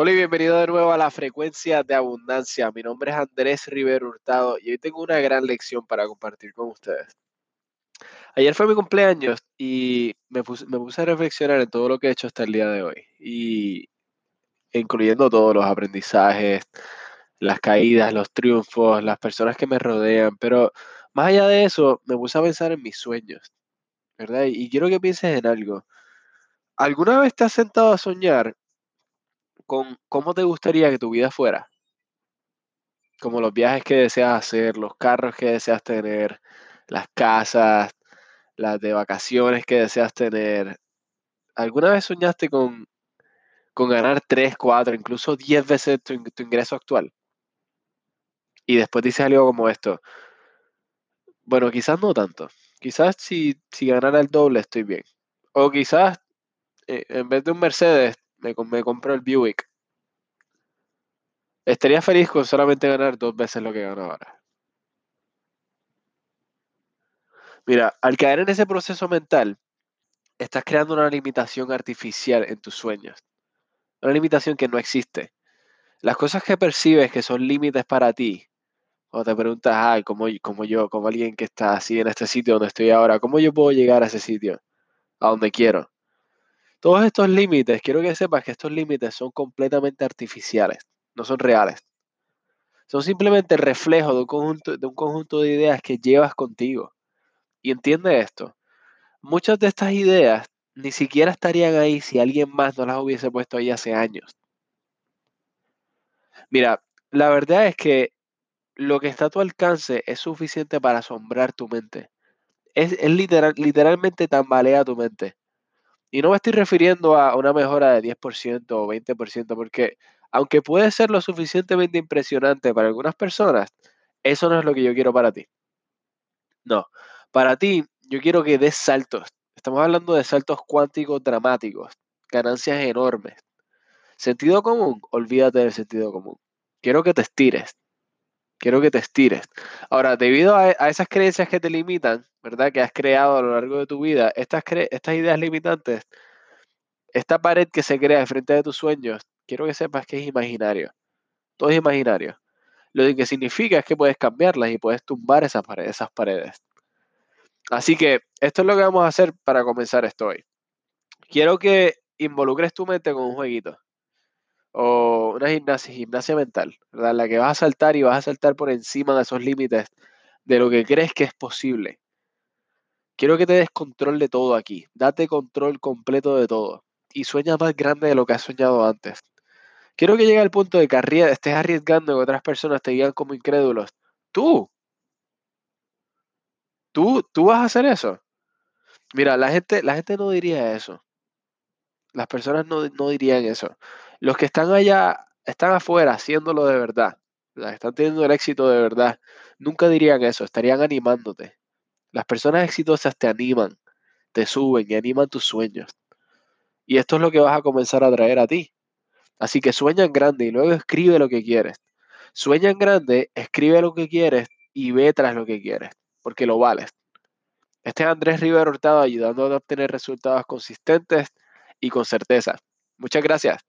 Hola y bienvenido de nuevo a la frecuencia de abundancia. Mi nombre es Andrés Rivero Hurtado y hoy tengo una gran lección para compartir con ustedes. Ayer fue mi cumpleaños y me puse, a reflexionar en todo lo que he hecho hasta el día de hoy, y incluyendo todos los aprendizajes, las caídas, los triunfos, las personas que me rodean, pero más allá de eso, me puse a pensar en mis sueños, ¿verdad? Y quiero que pienses en algo. ¿Alguna vez te has sentado a soñar con cómo te gustaría que tu vida fuera, como los viajes que deseas hacer, los carros que deseas tener, las casas, las de vacaciones que deseas tener. ¿Alguna vez soñaste con, con ganar 3, 4, incluso 10 veces tu, ingreso actual? Y después dices algo como esto. Bueno, quizás no tanto. Quizás si, si ganara el doble estoy bien. O quizás eh, en vez de un Mercedes me, me compro el Buick. Estaría feliz con solamente ganar dos veces lo que gano ahora. Mira, al caer en ese proceso mental, estás creando una limitación artificial en tus sueños. Una limitación que no existe. Las cosas que percibes que son límites para ti, o te preguntas, ay, como, como yo, como alguien que está así en este sitio donde estoy ahora, ¿cómo yo puedo llegar a ese sitio? A donde quiero. Todos estos límites, quiero que sepas que estos límites son completamente artificiales, no son reales. Son simplemente el reflejo de un conjunto de, un conjunto de ideas que llevas contigo. Y entiende esto. Muchas de estas ideas ni siquiera estarían ahí si alguien más no las hubiese puesto ahí hace años. Mira, la verdad es que lo que está a tu alcance es suficiente para asombrar tu mente. Es, es literal, literalmente tambalea tu mente. Y no me estoy refiriendo a una mejora de 10% o 20%, porque aunque puede ser lo suficientemente impresionante para algunas personas, eso no es lo que yo quiero para ti. No, para ti yo quiero que des saltos. Estamos hablando de saltos cuánticos dramáticos, ganancias enormes. Sentido común, olvídate del sentido común. Quiero que te estires. Quiero que te estires. Ahora, debido a, esas creencias que te limitan, ¿verdad? Que has creado a lo largo de tu vida, estas, estas ideas limitantes, esta pared que se crea frente de tus sueños, quiero que sepas que es imaginario. Todo es imaginario. Lo que significa es que puedes cambiarlas y puedes tumbar esas paredes, esas paredes. Así que esto es lo que vamos a hacer para comenzar esto hoy. Quiero que involucres tu mente con un jueguito o una gimnasia, gimnasia mental, ¿verdad? La que vas a saltar y vas a saltar por encima de esos límites de lo que crees que es posible. Quiero que te des control de todo aquí. Date control completo de todo. Y sueña más grande de lo que has soñado antes. Quiero que llegue al punto de que estés arriesgando que otras personas te digan como incrédulos. Tú. Tú, tú vas a hacer eso. Mira, la gente, la gente no diría eso. Las personas no, no dirían eso. Los que están allá, están afuera haciéndolo de verdad, están teniendo el éxito de verdad, nunca dirían eso, estarían animándote. Las personas exitosas te animan, te suben y animan tus sueños. Y esto es lo que vas a comenzar a traer a ti. Así que sueña en grande y luego escribe lo que quieres. Sueña en grande, escribe lo que quieres y ve tras lo que quieres, porque lo vales. Este es Andrés Rivero Hurtado ayudando a obtener resultados consistentes y con certeza. Muchas gracias.